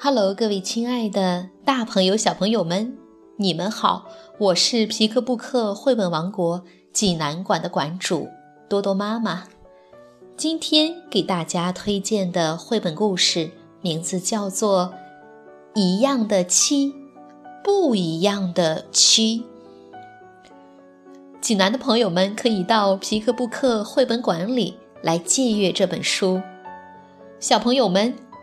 Hello，各位亲爱的大朋友、小朋友们，你们好！我是皮克布克绘本王国济南馆的馆主多多妈妈。今天给大家推荐的绘本故事名字叫做《一样的七，不一样的七》。济南的朋友们可以到皮克布克绘本馆里来借阅这本书。小朋友们。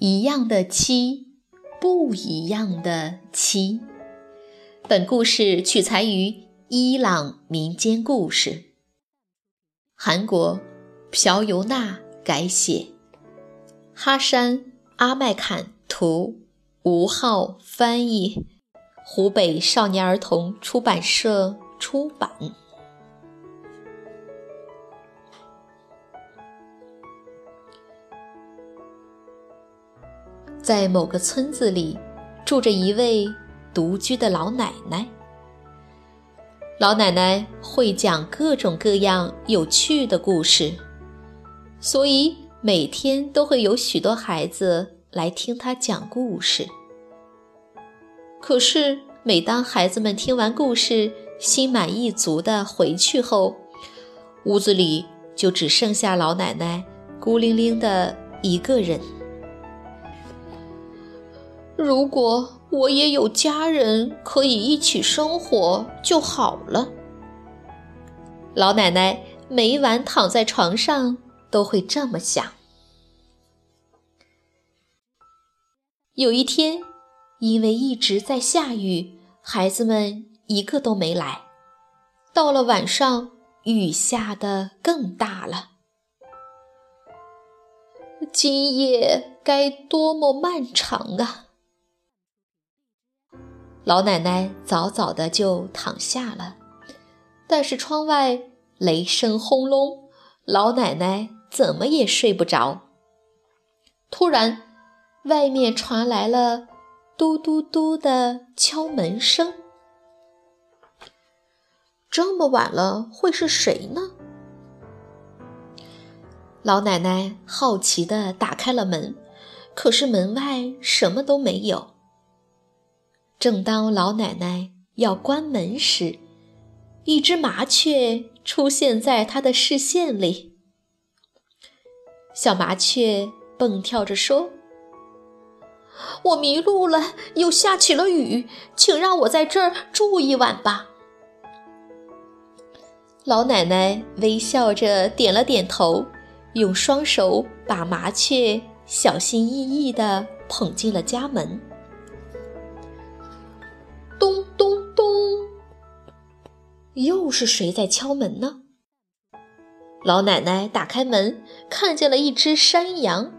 一样的七，不一样的七。本故事取材于伊朗民间故事，韩国朴尤娜改写，哈山阿麦坎图，吴浩翻译，湖北少年儿童出版社出版。在某个村子里，住着一位独居的老奶奶。老奶奶会讲各种各样有趣的故事，所以每天都会有许多孩子来听她讲故事。可是，每当孩子们听完故事，心满意足地回去后，屋子里就只剩下老奶奶孤零零的一个人。如果我也有家人可以一起生活就好了。老奶奶每晚躺在床上都会这么想。有一天，因为一直在下雨，孩子们一个都没来。到了晚上，雨下得更大了。今夜该多么漫长啊！老奶奶早早的就躺下了，但是窗外雷声轰隆，老奶奶怎么也睡不着。突然，外面传来了嘟嘟嘟的敲门声。这么晚了，会是谁呢？老奶奶好奇的打开了门，可是门外什么都没有。正当老奶奶要关门时，一只麻雀出现在她的视线里。小麻雀蹦跳着说：“我迷路了，又下起了雨，请让我在这儿住一晚吧。”老奶奶微笑着点了点头，用双手把麻雀小心翼翼地捧进了家门。又是谁在敲门呢？老奶奶打开门，看见了一只山羊。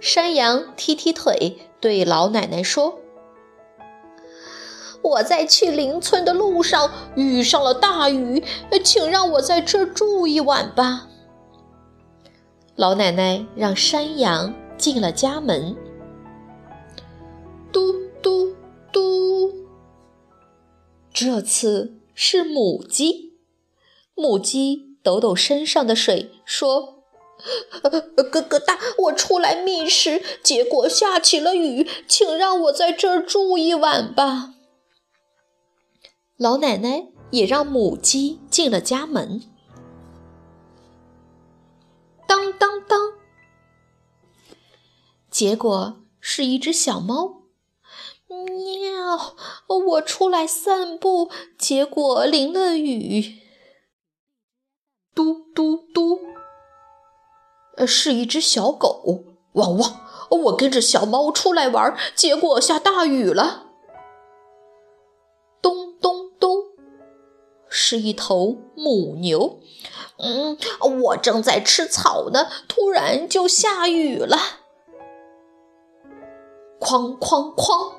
山羊踢踢腿，对老奶奶说：“我在去邻村的路上遇上了大雨，请让我在这儿住一晚吧。”老奶奶让山羊进了家门。嘟嘟嘟，这次。是母鸡，母鸡抖抖身上的水，说：“哥哥大，我出来觅食，结果下起了雨，请让我在这儿住一晚吧。”老奶奶也让母鸡进了家门。当当当，结果是一只小猫。喵！我出来散步，结果淋了雨。嘟嘟嘟，呃，是一只小狗。汪汪！我跟着小猫出来玩，结果下大雨了。咚咚咚，是一头母牛。嗯，我正在吃草呢，突然就下雨了。哐哐哐，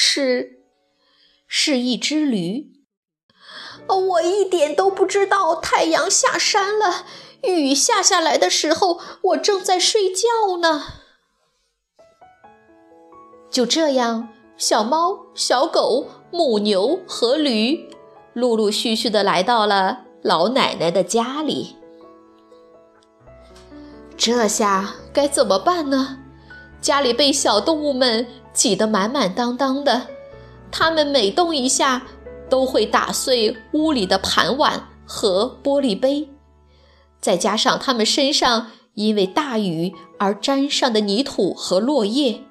是是一只驴。我一点都不知道太阳下山了。雨下下来的时候，我正在睡觉呢。就这样，小猫、小狗、母牛和驴陆陆续续的来到了老奶奶的家里。这下该怎么办呢？家里被小动物们挤得满满当当的，它们每动一下，都会打碎屋里的盘碗和玻璃杯。再加上它们身上因为大雨而沾上的泥土和落叶，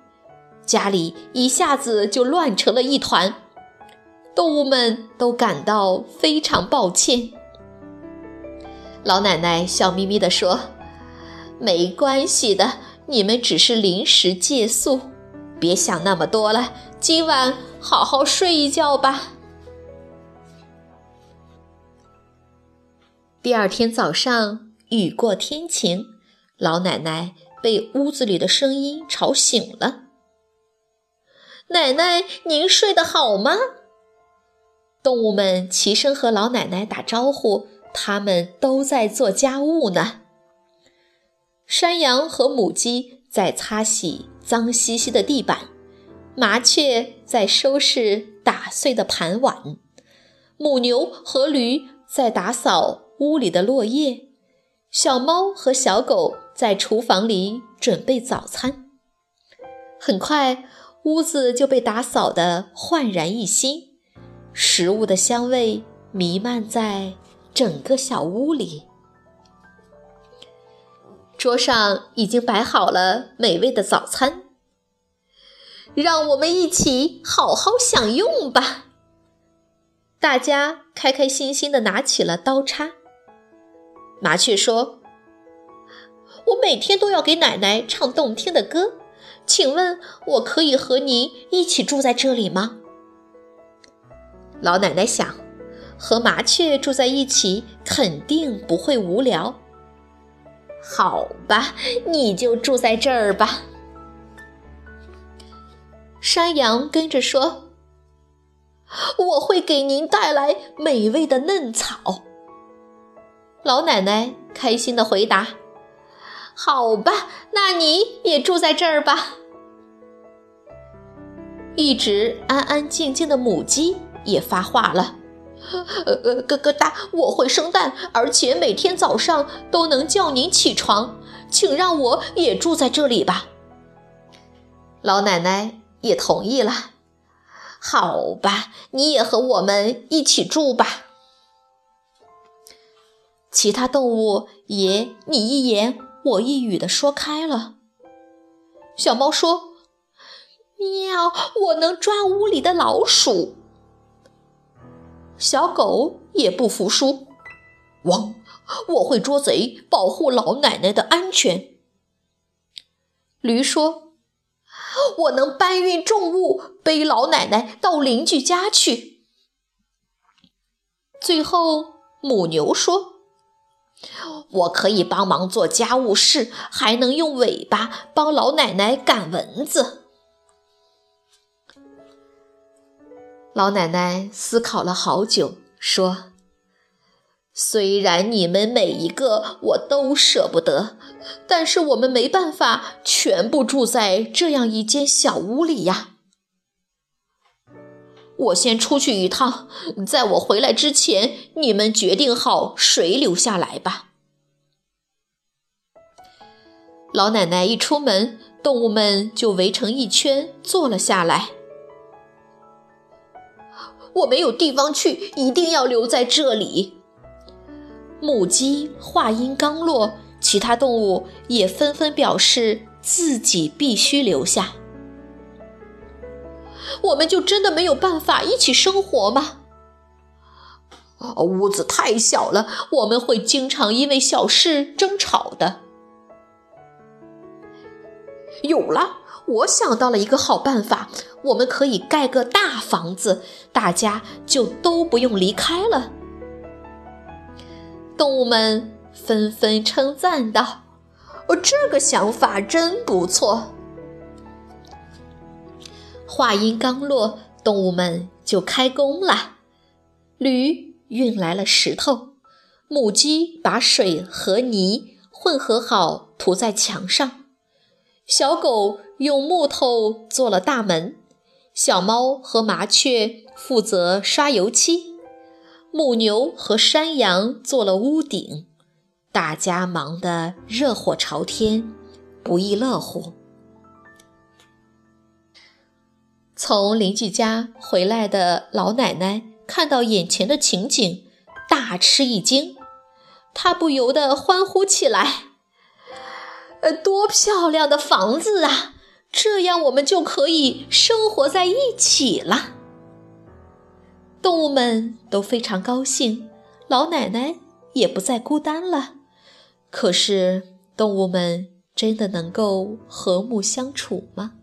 家里一下子就乱成了一团。动物们都感到非常抱歉。老奶奶笑眯眯地说：“没关系的，你们只是临时借宿，别想那么多了。今晚好好睡一觉吧。”第二天早上，雨过天晴，老奶奶被屋子里的声音吵醒了。奶奶，您睡得好吗？动物们齐声和老奶奶打招呼，他们都在做家务呢。山羊和母鸡在擦洗脏兮兮的地板，麻雀在收拾打碎的盘碗，母牛和驴在打扫。屋里的落叶，小猫和小狗在厨房里准备早餐。很快，屋子就被打扫得焕然一新，食物的香味弥漫在整个小屋里。桌上已经摆好了美味的早餐，让我们一起好好享用吧！大家开开心心地拿起了刀叉。麻雀说：“我每天都要给奶奶唱动听的歌，请问我可以和您一起住在这里吗？”老奶奶想，和麻雀住在一起肯定不会无聊。好吧，你就住在这儿吧。山羊跟着说：“我会给您带来美味的嫩草。”老奶奶开心的回答：“好吧，那你也住在这儿吧。”一直安安静静的母鸡也发话了：“呃，咯咯哒，我会生蛋，而且每天早上都能叫您起床，请让我也住在这里吧。”老奶奶也同意了：“好吧，你也和我们一起住吧。”其他动物也你一言我一语的说开了。小猫说：“喵，我能抓屋里的老鼠。”小狗也不服输：“汪，我会捉贼，保护老奶奶的安全。”驴说：“我能搬运重物，背老奶奶到邻居家去。”最后，母牛说。我可以帮忙做家务事，还能用尾巴帮老奶奶赶蚊子。老奶奶思考了好久，说：“虽然你们每一个我都舍不得，但是我们没办法全部住在这样一间小屋里呀。我先出去一趟，在我回来之前，你们决定好谁留下来吧。”老奶奶一出门，动物们就围成一圈坐了下来。我没有地方去，一定要留在这里。母鸡话音刚落，其他动物也纷纷表示自己必须留下。我们就真的没有办法一起生活吗？屋子太小了，我们会经常因为小事争吵的。有了，我想到了一个好办法，我们可以盖个大房子，大家就都不用离开了，动物们纷纷称赞道：“哦，这个想法真不错。”话音刚落，动物们就开工了。驴运来了石头，母鸡把水和泥混合好涂在墙上，小狗用木头做了大门，小猫和麻雀负责刷油漆。母牛和山羊做了屋顶，大家忙得热火朝天，不亦乐乎。从邻居家回来的老奶奶看到眼前的情景，大吃一惊，她不由得欢呼起来：“呃，多漂亮的房子啊！这样我们就可以生活在一起了。”动物们都非常高兴，老奶奶也不再孤单了。可是，动物们真的能够和睦相处吗？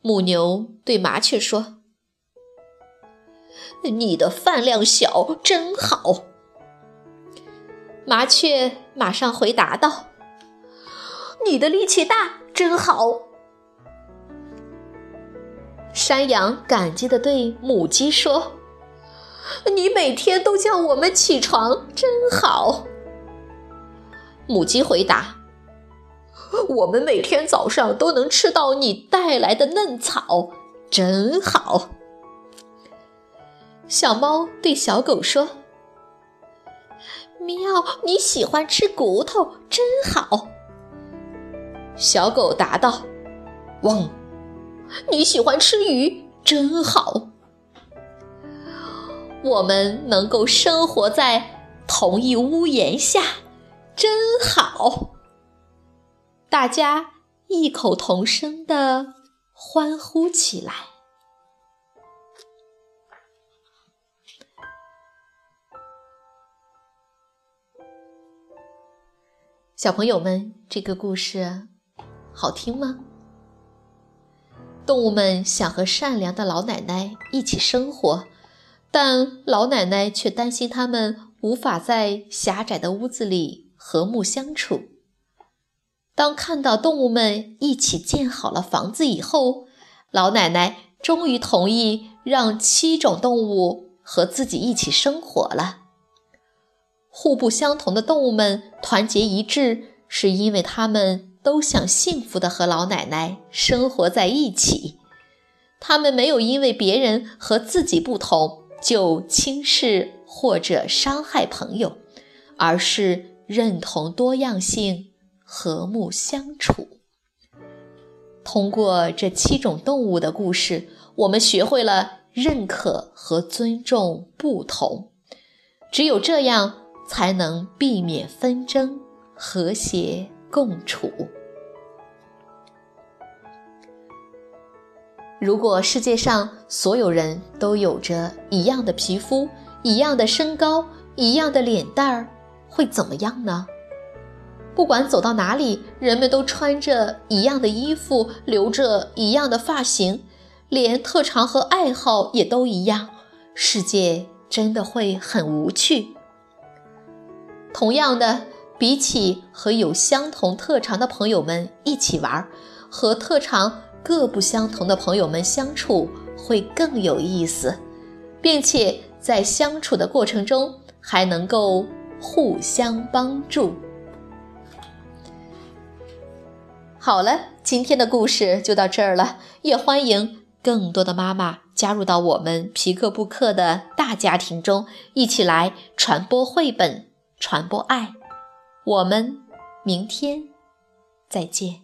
母牛对麻雀说：“你的饭量小，真好。”麻雀马上回答道：“你的力气大，真好。”山羊感激地对母鸡说：“你每天都叫我们起床，真好。”母鸡回答：“我们每天早上都能吃到你带来的嫩草，真好。”小猫对小狗说：“喵，你喜欢吃骨头，真好。”小狗答道：“汪。”你喜欢吃鱼，真好。我们能够生活在同一屋檐下，真好。大家异口同声的欢呼起来。小朋友们，这个故事好听吗？动物们想和善良的老奶奶一起生活，但老奶奶却担心它们无法在狭窄的屋子里和睦相处。当看到动物们一起建好了房子以后，老奶奶终于同意让七种动物和自己一起生活了。互不相同的动物们团结一致，是因为它们。都想幸福的和老奶奶生活在一起，他们没有因为别人和自己不同就轻视或者伤害朋友，而是认同多样性，和睦相处。通过这七种动物的故事，我们学会了认可和尊重不同，只有这样才能避免纷争，和谐。共处。如果世界上所有人都有着一样的皮肤、一样的身高、一样的脸蛋儿，会怎么样呢？不管走到哪里，人们都穿着一样的衣服，留着一样的发型，连特长和爱好也都一样，世界真的会很无趣。同样的。比起和有相同特长的朋友们一起玩，和特长各不相同的朋友们相处会更有意思，并且在相处的过程中还能够互相帮助。好了，今天的故事就到这儿了，也欢迎更多的妈妈加入到我们皮克布克的大家庭中，一起来传播绘本，传播爱。我们明天再见。